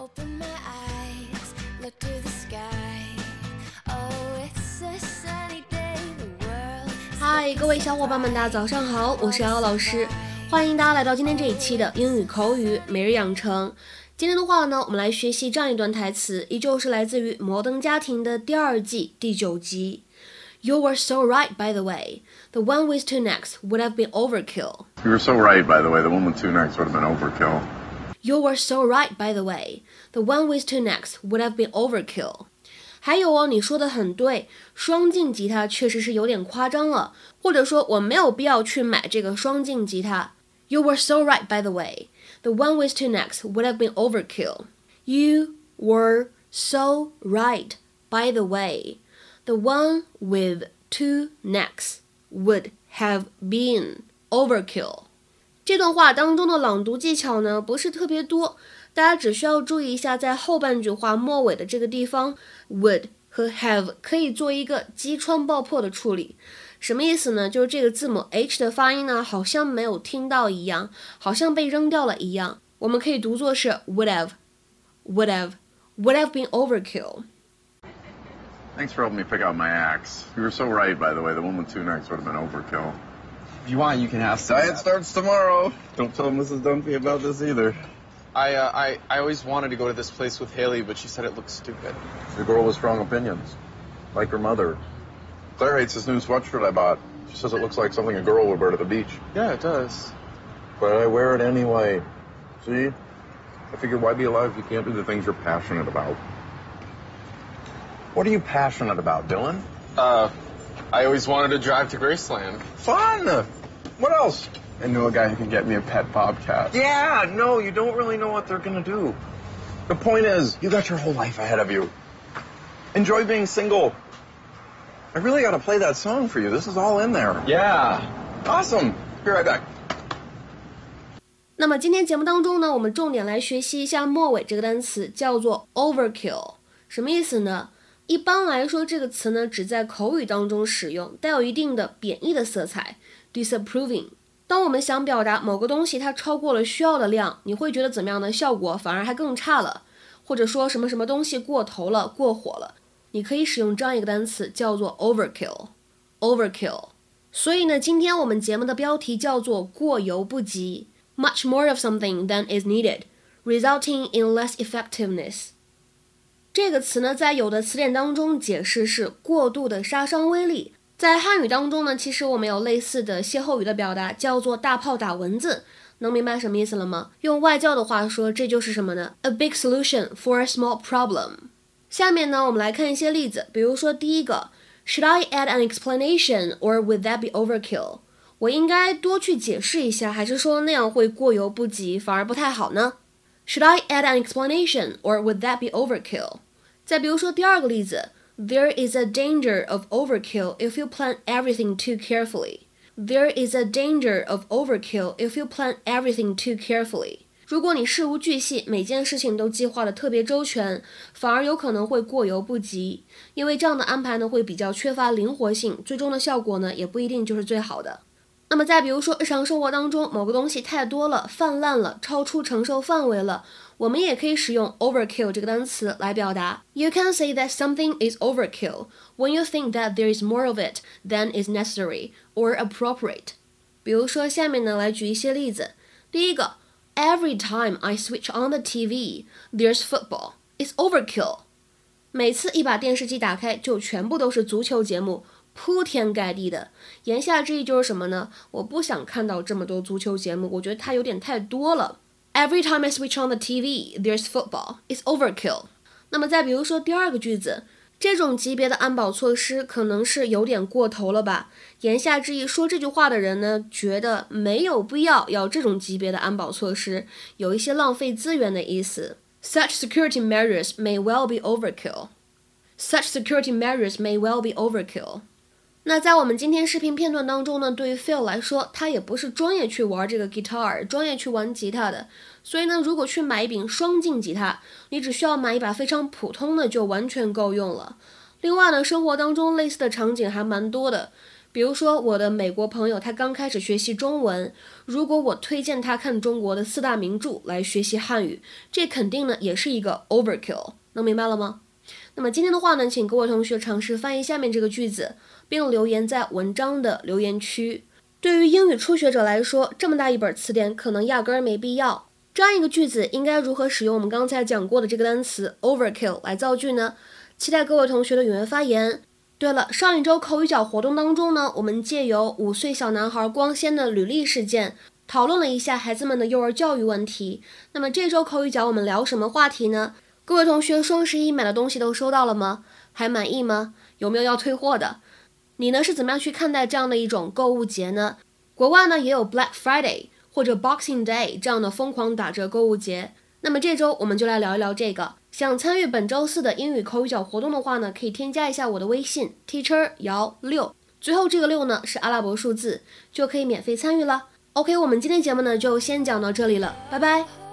Open my eyes, look to the sky. Oh, it's a sunny day. The world. 嗨，各位小伙伴们，大家早上好，我是瑶瑶老师，欢迎大家来到今天这一期的英语口语每日养成。今天的话呢，我们来学习这样一段台词，依旧是来自于《摩登家庭》的第二季第九集。You were so right, by the way. The one with two necks would have been overkill. You were so right, by the way. The one with two necks would have been overkill. You were so right, by the way. The one with two necks would have been overkill. 还有哦，你说的很对，双镜吉他确实是有点夸张了，或者说我没有必要去买这个双镜吉他。You were so right, by the way. The one with two necks would have been overkill. You were so right, by the way. The one with two necks would have been overkill. 这段话当中的朗读技巧呢，不是特别多，大家只需要注意一下，在后半句话末尾的这个地方，would 和 have 可以做一个击穿爆破的处理。什么意思呢？就是这个字母 h 的发音呢，好像没有听到一样，好像被扔掉了一样。我们可以读作是 would have，would have，would have been overkill。Thanks for helping me pick out my axe. You were so right, by the way. The one with two necks would have been overkill. If you want, you can have some. Diet starts tomorrow. Don't tell Mrs. Dunphy about this either. I, uh, I, I always wanted to go to this place with Haley, but she said it looked stupid. The girl with strong opinions, like her mother. Claire hates this new sweatshirt I bought. She says it looks like something a girl would wear to the beach. Yeah, it does. But I wear it anyway. See? I figured why be alive if you can't do the things you're passionate about? What are you passionate about, Dylan? Uh, I always wanted to drive to Graceland. Fun! What else? I knew a guy who could get me a pet bobcat. Yeah, no, you don't really know what they're gonna do. The point is, you got your whole life ahead of you. Enjoy being single. I really gotta play that song for you. This is all in there. Yeah. Awesome. Be right back. 那么今天节目当中呢，我们重点来学习一下末尾这个单词，叫做 overkill，什么意思呢？ 一般来说，这个词呢只在口语当中使用，带有一定的贬义的色彩，disapproving。当我们想表达某个东西它超过了需要的量，你会觉得怎么样呢效果反而还更差了，或者说什么什么东西过头了、过火了，你可以使用这样一个单词叫做 overkill，overkill。所以呢，今天我们节目的标题叫做过犹不及。much more of something than is needed, resulting in less effectiveness。这个词呢，在有的词典当中解释是过度的杀伤威力。在汉语当中呢，其实我们有类似的歇后语的表达，叫做大炮打蚊子。能明白什么意思了吗？用外教的话说，这就是什么呢？A big solution for a small problem。下面呢，我们来看一些例子，比如说第一个，Should I add an explanation or would that be overkill？我应该多去解释一下，还是说那样会过犹不及，反而不太好呢？Should I add an explanation, or would that be overkill？再比如说第二个例子，There is a danger of overkill if you plan everything too carefully. There is a danger of overkill if you plan everything too carefully. 如果你事无巨细，每件事情都计划的特别周全，反而有可能会过犹不及，因为这样的安排呢会比较缺乏灵活性，最终的效果呢也不一定就是最好的。那么再比如说，日常生活当中某个东西太多了、泛滥了、超出承受范围了，我们也可以使用 overkill 这个单词来表达。You can say that something is overkill when you think that there is more of it than is necessary or appropriate。比如说，下面呢来举一些例子。第一个，Every time I switch on the TV, there's football. It's overkill. 每次一把电视机打开，就全部都是足球节目。铺天盖地的，言下之意就是什么呢？我不想看到这么多足球节目，我觉得它有点太多了。Every time I switch on the TV, there's football. It's overkill. 那么再比如说第二个句子，这种级别的安保措施可能是有点过头了吧？言下之意，说这句话的人呢，觉得没有必要要这种级别的安保措施，有一些浪费资源的意思。Such security measures may well be overkill. Such security measures may well be overkill. 那在我们今天视频片段当中呢，对于 Phil 来说，他也不是专业去玩这个 guitar，专业去玩吉他的，所以呢，如果去买一柄双镜吉他，你只需要买一把非常普通的就完全够用了。另外呢，生活当中类似的场景还蛮多的，比如说，我的美国朋友他刚开始学习中文，如果我推荐他看中国的四大名著来学习汉语，这肯定呢也是一个 overkill，能明白了吗？那么今天的话呢，请各位同学尝试翻译下面这个句子，并留言在文章的留言区。对于英语初学者来说，这么大一本词典可能压根儿没必要。这样一个句子应该如何使用我们刚才讲过的这个单词 overkill 来造句呢？期待各位同学的踊跃发言。对了，上一周口语角活动当中呢，我们借由五岁小男孩光鲜的履历事件，讨论了一下孩子们的幼儿教育问题。那么这周口语角我们聊什么话题呢？各位同学，双十一买的东西都收到了吗？还满意吗？有没有要退货的？你呢是怎么样去看待这样的一种购物节呢？国外呢也有 Black Friday 或者 Boxing Day 这样的疯狂打折购物节。那么这周我们就来聊一聊这个。想参与本周四的英语口语角活动的话呢，可以添加一下我的微信 teacher 姚六，最后这个六呢是阿拉伯数字，就可以免费参与了。OK，我们今天节目呢就先讲到这里了，拜拜。